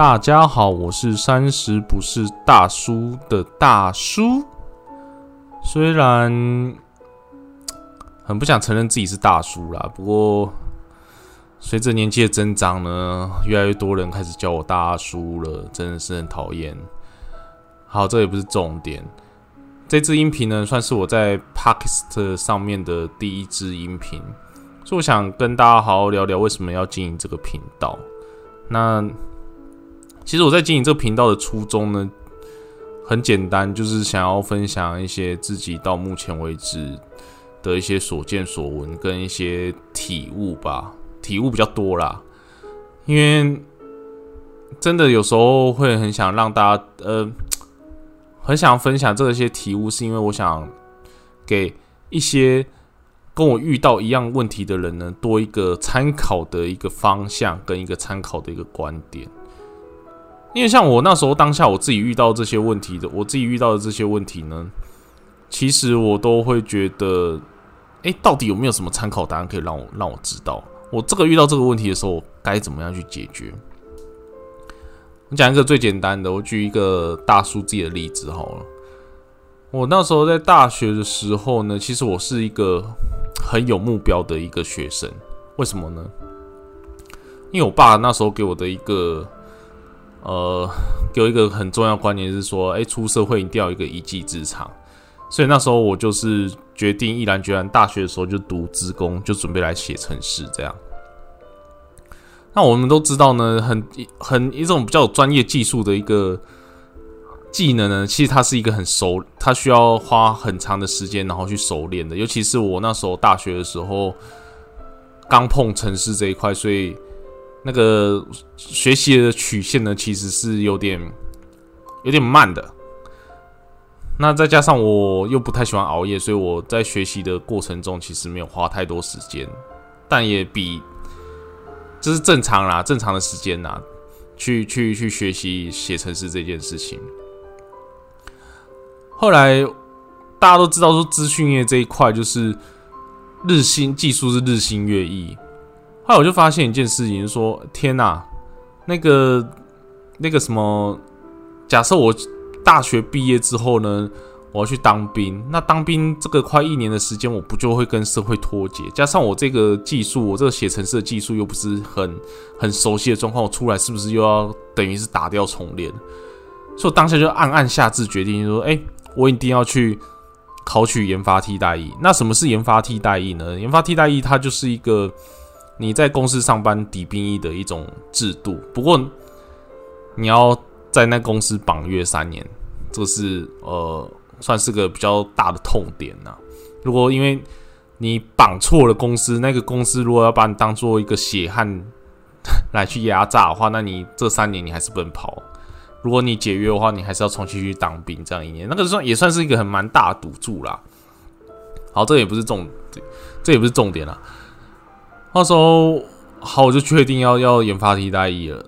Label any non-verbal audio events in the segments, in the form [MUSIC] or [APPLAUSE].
大家好，我是三十不是大叔的大叔。虽然很不想承认自己是大叔啦，不过随着年纪的增长呢，越来越多人开始叫我大叔了，真的是很讨厌。好，这也不是重点。这支音频呢，算是我在 Podcast 上面的第一支音频，所以我想跟大家好好聊聊为什么要经营这个频道。那其实我在经营这个频道的初衷呢，很简单，就是想要分享一些自己到目前为止的一些所见所闻跟一些体悟吧，体悟比较多啦。因为真的有时候会很想让大家，呃，很想分享这些体悟，是因为我想给一些跟我遇到一样问题的人呢，多一个参考的一个方向跟一个参考的一个观点。因为像我那时候当下我自己遇到这些问题的，我自己遇到的这些问题呢，其实我都会觉得，哎，到底有没有什么参考答案可以让我让我知道，我这个遇到这个问题的时候该怎么样去解决？我讲一个最简单的，我举一个大叔自己的例子好了。我那时候在大学的时候呢，其实我是一个很有目标的一个学生。为什么呢？因为我爸那时候给我的一个。呃，给我一个很重要观念是说，哎，出社会一定要有一个一技之长，所以那时候我就是决定毅然决然，大学的时候就读职工，就准备来写程式这样。那我们都知道呢，很很一种比较有专业技术的一个技能呢，其实它是一个很熟，它需要花很长的时间然后去熟练的。尤其是我那时候大学的时候，刚碰程式这一块，所以。那个学习的曲线呢，其实是有点有点慢的。那再加上我又不太喜欢熬夜，所以我在学习的过程中其实没有花太多时间，但也比这是正常啦，正常的时间啦，去去去学习写程式这件事情。后来大家都知道说，资讯业这一块就是日新技术是日新月异。后来我就发现一件事情，说天哪，那个那个什么，假设我大学毕业之后呢，我要去当兵，那当兵这个快一年的时间，我不就会跟社会脱节？加上我这个技术，我这个写程式的技术又不是很很熟悉的状况，我出来是不是又要等于是打掉重练？所以我当下就暗暗下志决定，说：哎，我一定要去考取研发替代役。那什么是研发替代役呢？研发替代役它就是一个。你在公司上班抵兵役的一种制度，不过你要在那公司绑约三年，这是呃算是个比较大的痛点呐。如果因为你绑错了公司，那个公司如果要把你当做一个血汗 [LAUGHS] 来去压榨的话，那你这三年你还是不能跑。如果你解约的话，你还是要重新去当兵，这样一年，那个算也算是一个很蛮大的赌注啦。好，这也不是重，这也不是重点啦。那时候好，我就确定要要研发替代役了。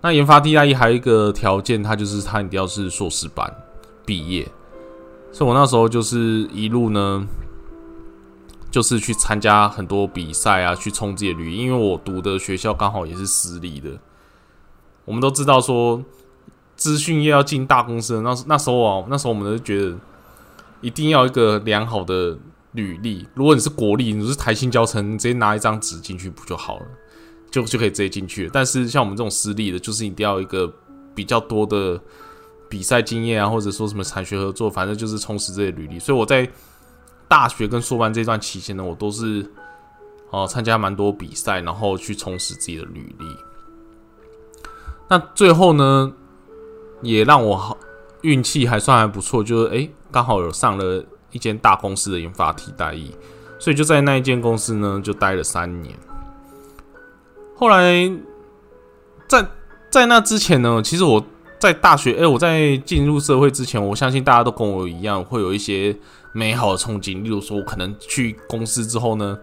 那研发替代役还有一个条件，它就是它一定要是硕士班毕业。所以我那时候就是一路呢，就是去参加很多比赛啊，去冲自己的履历。因为我读的学校刚好也是私立的。我们都知道说，资讯业要进大公司，那那时候啊，那时候我们都觉得一定要一个良好的。履历，如果你是国立，你是台新教程，你直接拿一张纸进去不就好了，就就可以直接进去。但是像我们这种私立的，就是一定要一个比较多的比赛经验啊，或者说什么产学合作，反正就是充实这些履历。所以我在大学跟硕班这段期间呢，我都是哦参加蛮多比赛，然后去充实自己的履历。那最后呢，也让我好运气还算还不错，就是诶刚好有上了。一间大公司的研发替代役，所以就在那一间公司呢，就待了三年。后来，在在那之前呢，其实我在大学，哎，我在进入社会之前，我相信大家都跟我一样，会有一些美好的憧憬。例如说，我可能去公司之后呢。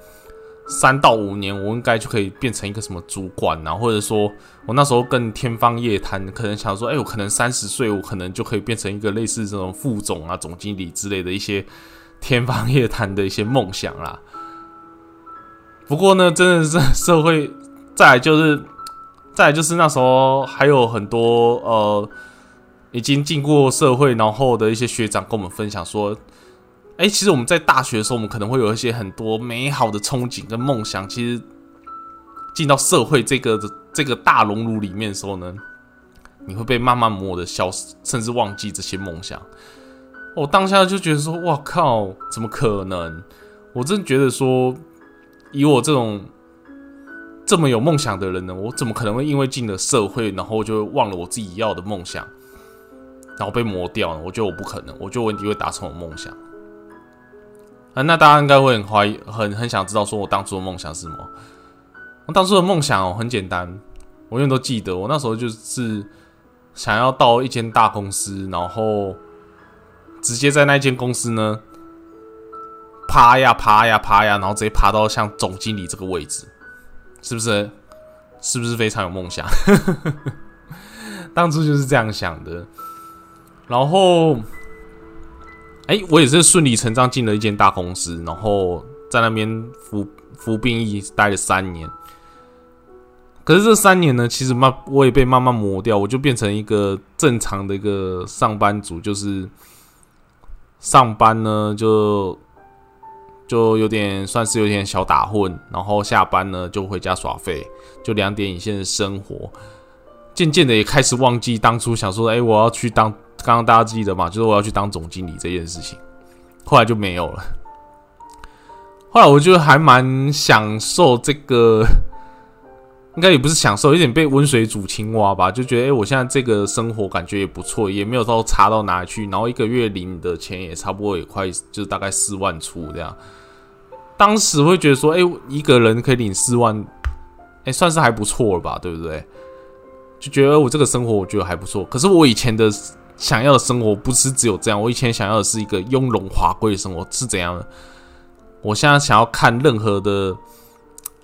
三到五年，我应该就可以变成一个什么主管呐？或者说，我那时候跟天方夜谭，可能想说，哎，我可能三十岁，我可能就可以变成一个类似这种副总啊、总经理之类的一些天方夜谭的一些梦想啦。不过呢，真的是社会，再就是再就是那时候还有很多呃，已经进过社会然后的一些学长跟我们分享说，哎，其实我们在大学的时候，我们可能会有一些很多美好的憧憬跟梦想，其实进到社会这个这个大熔炉里面的时候呢，你会被慢慢磨的消失，甚至忘记这些梦想。我当下就觉得说，哇靠，怎么可能？我真觉得说，以我这种这么有梦想的人呢，我怎么可能会因为进了社会，然后就忘了我自己要的梦想，然后被磨掉呢？我觉得我不可能，我觉得我一定会达成我梦想。啊，那大家应该会很怀疑，很很想知道，说我当初的梦想是什么？我当初的梦想哦，很简单，我永远都记得，我那时候就是想要到一间大公司，然后。直接在那间公司呢，爬呀爬呀爬呀，然后直接爬到像总经理这个位置，是不是？是不是非常有梦想？[LAUGHS] 当初就是这样想的。然后，哎，我也是顺理成章进了一间大公司，然后在那边服服兵役待了三年。可是这三年呢，其实慢我也被慢慢磨掉，我就变成一个正常的一个上班族，就是。上班呢，就就有点算是有点小打混，然后下班呢就回家耍废，就两点一线的生活。渐渐的也开始忘记当初想说，哎，我要去当，刚刚大家记得嘛，就是我要去当总经理这件事情。后来就没有了。后来我就还蛮享受这个。应该也不是享受，有点被温水煮青蛙吧，就觉得哎，我现在这个生活感觉也不错，也没有到差到哪里去，然后一个月领的钱也差不多也快，就是大概四万出这样。当时会觉得说，哎，一个人可以领四万，哎，算是还不错了吧，对不对？就觉得我这个生活我觉得还不错。可是我以前的想要的生活不是只有这样，我以前想要的是一个雍容华贵的生活是怎样的？我现在想要看任何的，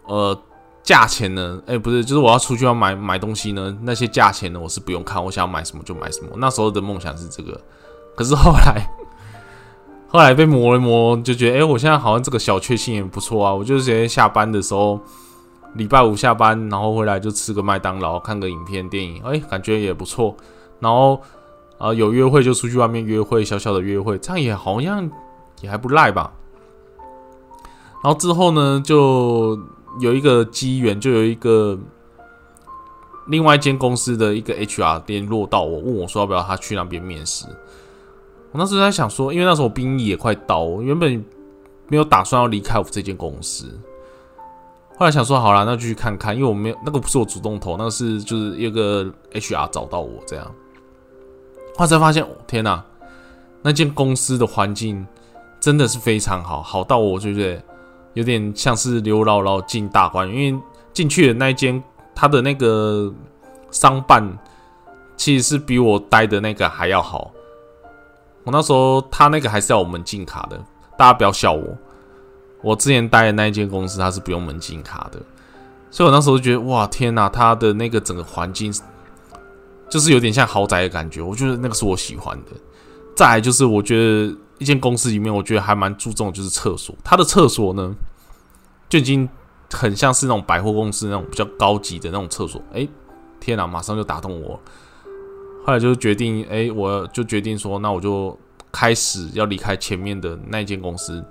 呃。价钱呢？哎，不是，就是我要出去要买买东西呢。那些价钱呢，我是不用看，我想买什么就买什么。那时候的梦想是这个，可是后来，后来被磨一磨，就觉得，哎，我现在好像这个小确幸也不错啊。我就是直接下班的时候，礼拜五下班，然后回来就吃个麦当劳，看个影片、电影，哎，感觉也不错。然后啊，有约会就出去外面约会，小小的约会，这样也好像也还不赖吧。然后之后呢，就。有一个机缘，就有一个另外一间公司的一个 HR 联络到我，问我说要不要他去那边面试。我那时候在想说，因为那时候我兵役也快到，我原本没有打算要离开我这间公司。后来想说，好了，那就去看看，因为我没有那个不是我主动投，那个是就是一个 HR 找到我这样。后才发现，天哪，那间公司的环境真的是非常好，好到我就觉得。有点像是刘姥姥进大观园，因为进去的那一间，他的那个商办其实是比我待的那个还要好。我那时候他那个还是要我们进卡的，大家不要笑我。我之前待的那一间公司，他是不用门禁卡的，所以我那时候就觉得哇天哪，他的那个整个环境就是有点像豪宅的感觉，我觉得那个是我喜欢的。再来就是我觉得。一间公司里面，我觉得还蛮注重就是厕所。它的厕所呢，就已经很像是那种百货公司那种比较高级的那种厕所。哎，天哪，马上就打动我。后来就决定，哎，我就决定说，那我就开始要离开前面的那间公司。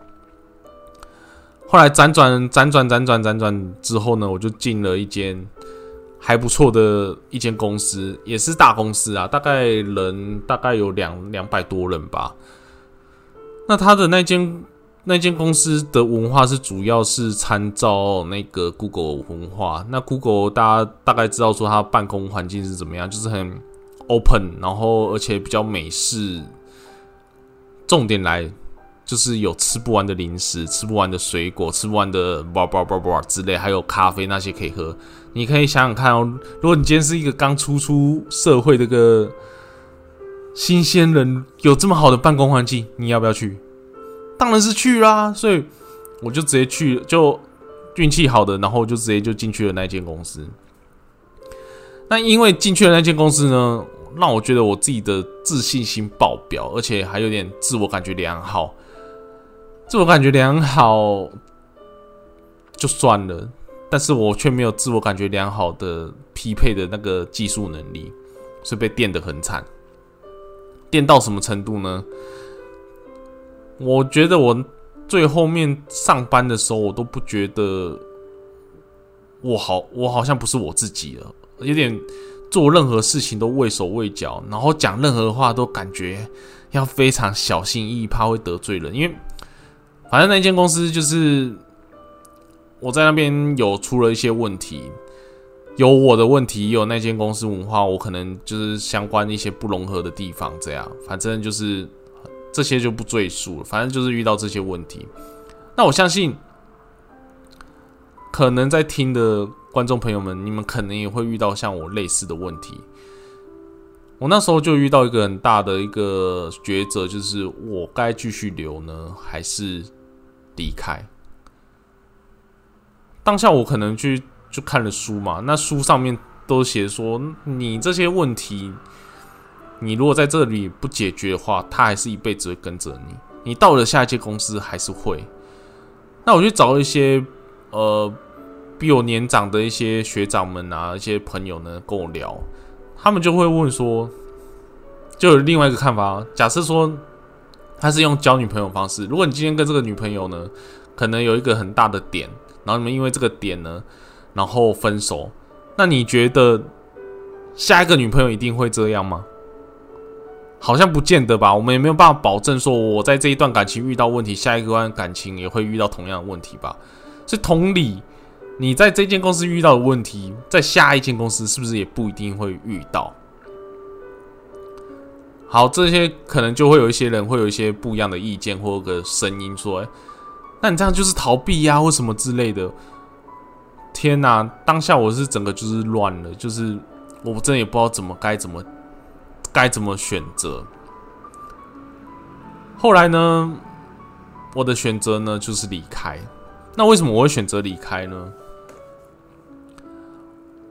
后来辗转辗转辗转辗转之后呢，我就进了一间还不错的一间公司，也是大公司啊，大概人大概有两两百多人吧。那他的那间那间公司的文化是主要是参照那个 Google 文化。那 Google 大家大概知道说它办公环境是怎么样，就是很 open，然后而且比较美式。重点来就是有吃不完的零食、吃不完的水果、吃不完的叭叭叭叭之类，还有咖啡那些可以喝。你可以想想看哦，如果你今天是一个刚出出社会的个。新鲜人有这么好的办公环境，你要不要去？当然是去啦！所以我就直接去，就运气好的，然后就直接就进去了那间公司。那因为进去了那间公司呢，让我觉得我自己的自信心爆表，而且还有点自我感觉良好。自我感觉良好就算了，但是我却没有自我感觉良好的。匹配的那个技术能力，是被电的很惨。电到什么程度呢？我觉得我最后面上班的时候，我都不觉得我好，我好像不是我自己了，有点做任何事情都畏手畏脚，然后讲任何话都感觉要非常小心翼翼，怕会得罪人。因为反正那间公司就是我在那边有出了一些问题，有我的问题，也有那间公司文化，我可能就是相关一些不融合的地方，这样反正就是。这些就不赘述了，反正就是遇到这些问题。那我相信，可能在听的观众朋友们，你们可能也会遇到像我类似的问题。我那时候就遇到一个很大的一个抉择，就是我该继续留呢，还是离开？当下我可能去就看了书嘛，那书上面都写说，你这些问题。你如果在这里不解决的话，他还是一辈子会跟着你。你到了下一届公司还是会。那我去找一些呃比我年长的一些学长们啊，一些朋友呢跟我聊，他们就会问说，就有另外一个看法。假设说他是用交女朋友方式，如果你今天跟这个女朋友呢，可能有一个很大的点，然后你们因为这个点呢，然后分手，那你觉得下一个女朋友一定会这样吗？好像不见得吧，我们也没有办法保证说我在这一段感情遇到问题，下一段感情也会遇到同样的问题吧。所以同理，你在这间公司遇到的问题，在下一间公司是不是也不一定会遇到？好，这些可能就会有一些人会有一些不一样的意见或个声音说：“那你这样就是逃避呀，或什么之类的。”天哪，当下我是整个就是乱了，就是我真的也不知道怎么该怎么。该怎么选择？后来呢？我的选择呢，就是离开。那为什么我会选择离开呢？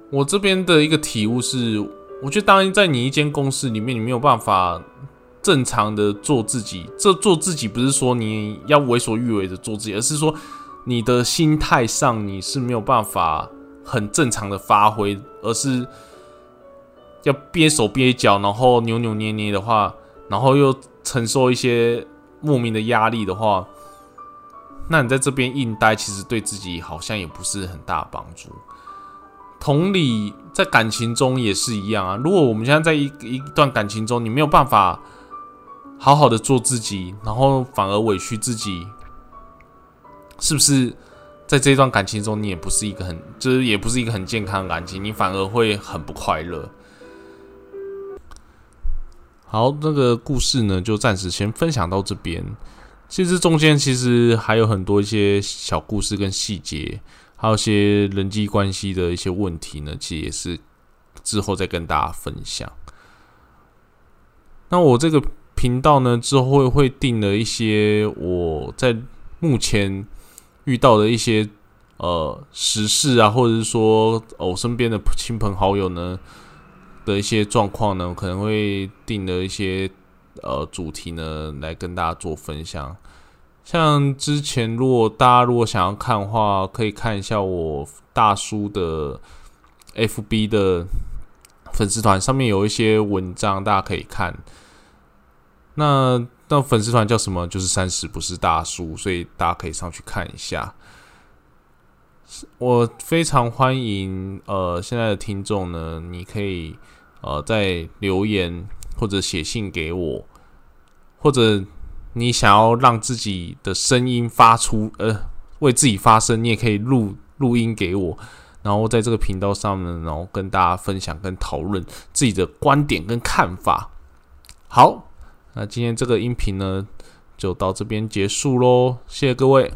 我这边的一个体悟是，我觉得当然在你一间公司里面，你没有办法正常的做自己。这做自己不是说你要为所欲为的做自己，而是说你的心态上你是没有办法很正常的发挥，而是。要憋手憋脚，然后扭扭捏捏的话，然后又承受一些莫名的压力的话，那你在这边硬待，其实对自己好像也不是很大帮助。同理，在感情中也是一样啊。如果我们现在在一一段感情中，你没有办法好好的做自己，然后反而委屈自己，是不是在这一段感情中，你也不是一个很，就是也不是一个很健康的感情，你反而会很不快乐。好，这个故事呢，就暂时先分享到这边。其实中间其实还有很多一些小故事跟细节，还有些人际关系的一些问题呢，其实也是之后再跟大家分享。那我这个频道呢，之后会会定了一些我在目前遇到的一些呃时事啊，或者是说我身边的亲朋好友呢。的一些状况呢，可能会定了一些呃主题呢，来跟大家做分享。像之前，如果大家如果想要看的话，可以看一下我大叔的 FB 的粉丝团，上面有一些文章，大家可以看。那那粉丝团叫什么？就是三十不是大叔，所以大家可以上去看一下。我非常欢迎呃现在的听众呢，你可以。呃，在留言或者写信给我，或者你想要让自己的声音发出，呃，为自己发声，你也可以录录音给我，然后在这个频道上面，然后跟大家分享跟讨论自己的观点跟看法。好，那今天这个音频呢，就到这边结束喽，谢谢各位。